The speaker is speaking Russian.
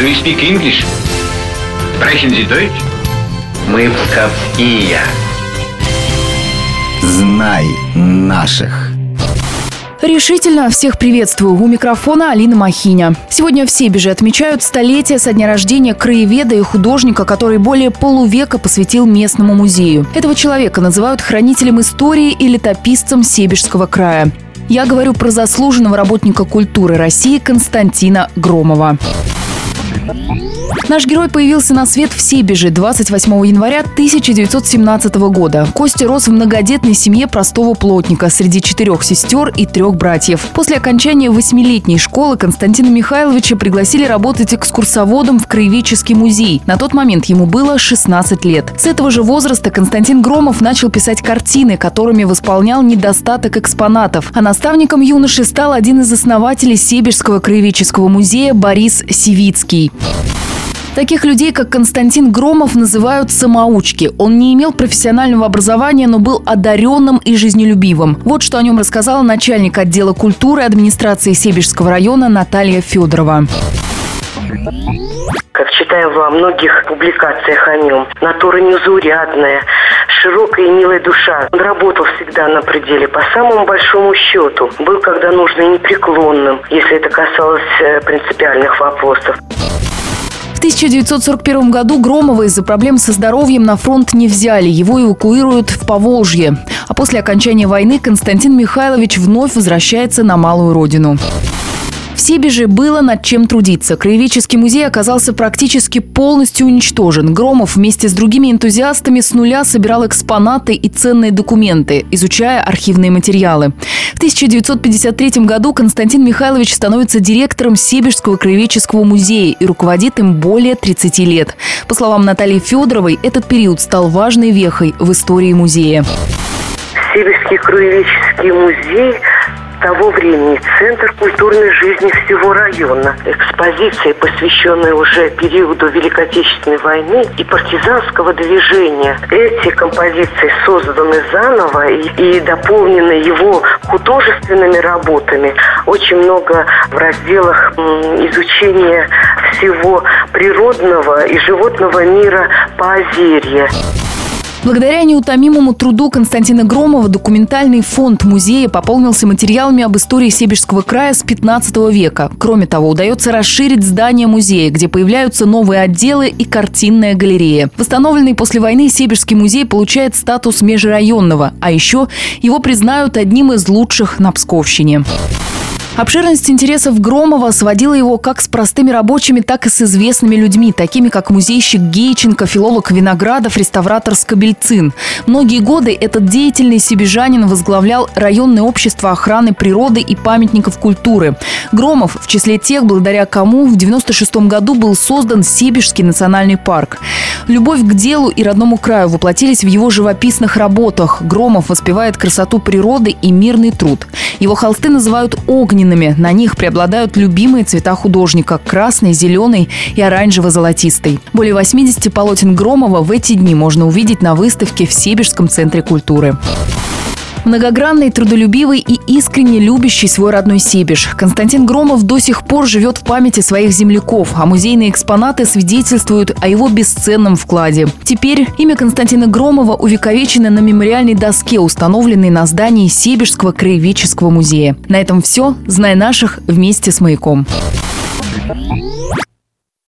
Do you speak English? Sprechen Sie Deutsch? Мы псковские. Знай наших. Решительно всех приветствую. У микрофона Алина Махиня. Сегодня в Себеже отмечают столетие со дня рождения краеведа и художника, который более полувека посвятил местному музею. Этого человека называют хранителем истории и летописцем Себежского края. Я говорю про заслуженного работника культуры России Константина Громова. Наш герой появился на свет в Себеже 28 января 1917 года. Костя рос в многодетной семье простого плотника среди четырех сестер и трех братьев. После окончания восьмилетней школы Константина Михайловича пригласили работать экскурсоводом в Краеведческий музей. На тот момент ему было 16 лет. С этого же возраста Константин Громов начал писать картины, которыми восполнял недостаток экспонатов. А наставником юноши стал один из основателей Себежского краеведческого музея Борис Сивицкий. Таких людей, как Константин Громов, называют самоучки. Он не имел профессионального образования, но был одаренным и жизнелюбивым. Вот что о нем рассказала начальник отдела культуры администрации Себежского района Наталья Федорова как читаю во многих публикациях о нем. Натура незаурядная, широкая и милая душа. Он работал всегда на пределе, по самому большому счету. Был, когда нужно, непреклонным, если это касалось э, принципиальных вопросов. В 1941 году Громова из-за проблем со здоровьем на фронт не взяли. Его эвакуируют в Поволжье. А после окончания войны Константин Михайлович вновь возвращается на малую родину. В Себеже было над чем трудиться. Краеведческий музей оказался практически полностью уничтожен. Громов вместе с другими энтузиастами с нуля собирал экспонаты и ценные документы, изучая архивные материалы. В 1953 году Константин Михайлович становится директором Себежского краеведческого музея и руководит им более 30 лет. По словам Натальи Федоровой, этот период стал важной вехой в истории музея. Сибирский краеведческий музей того времени центр культурной жизни всего района. Экспозиции, посвященные уже периоду Великой Отечественной войны и партизанского движения. Эти композиции созданы заново и, и дополнены его художественными работами. Очень много в разделах изучения всего природного и животного мира по Озерье. Благодаря неутомимому труду Константина Громова документальный фонд музея пополнился материалами об истории Себежского края с 15 века. Кроме того, удается расширить здание музея, где появляются новые отделы и картинная галерея. Восстановленный после войны Себежский музей получает статус межрайонного, а еще его признают одним из лучших на Псковщине. Обширность интересов Громова сводила его как с простыми рабочими, так и с известными людьми, такими как музейщик Гейченко, филолог Виноградов, реставратор Скобельцин. Многие годы этот деятельный сибижанин возглавлял районное общество охраны природы и памятников культуры. Громов в числе тех, благодаря кому в 96 году был создан Сибирский национальный парк. Любовь к делу и родному краю воплотились в его живописных работах. Громов воспевает красоту природы и мирный труд. Его холсты называют огненными. На них преобладают любимые цвета художника – красный, зеленый и оранжево-золотистый. Более 80 полотен Громова в эти дни можно увидеть на выставке в Сибирском центре культуры. Многогранный, трудолюбивый и искренне любящий свой родной Себеж. Константин Громов до сих пор живет в памяти своих земляков, а музейные экспонаты свидетельствуют о его бесценном вкладе. Теперь имя Константина Громова увековечено на мемориальной доске, установленной на здании Себежского краеведческого музея. На этом все. Знай наших вместе с «Маяком».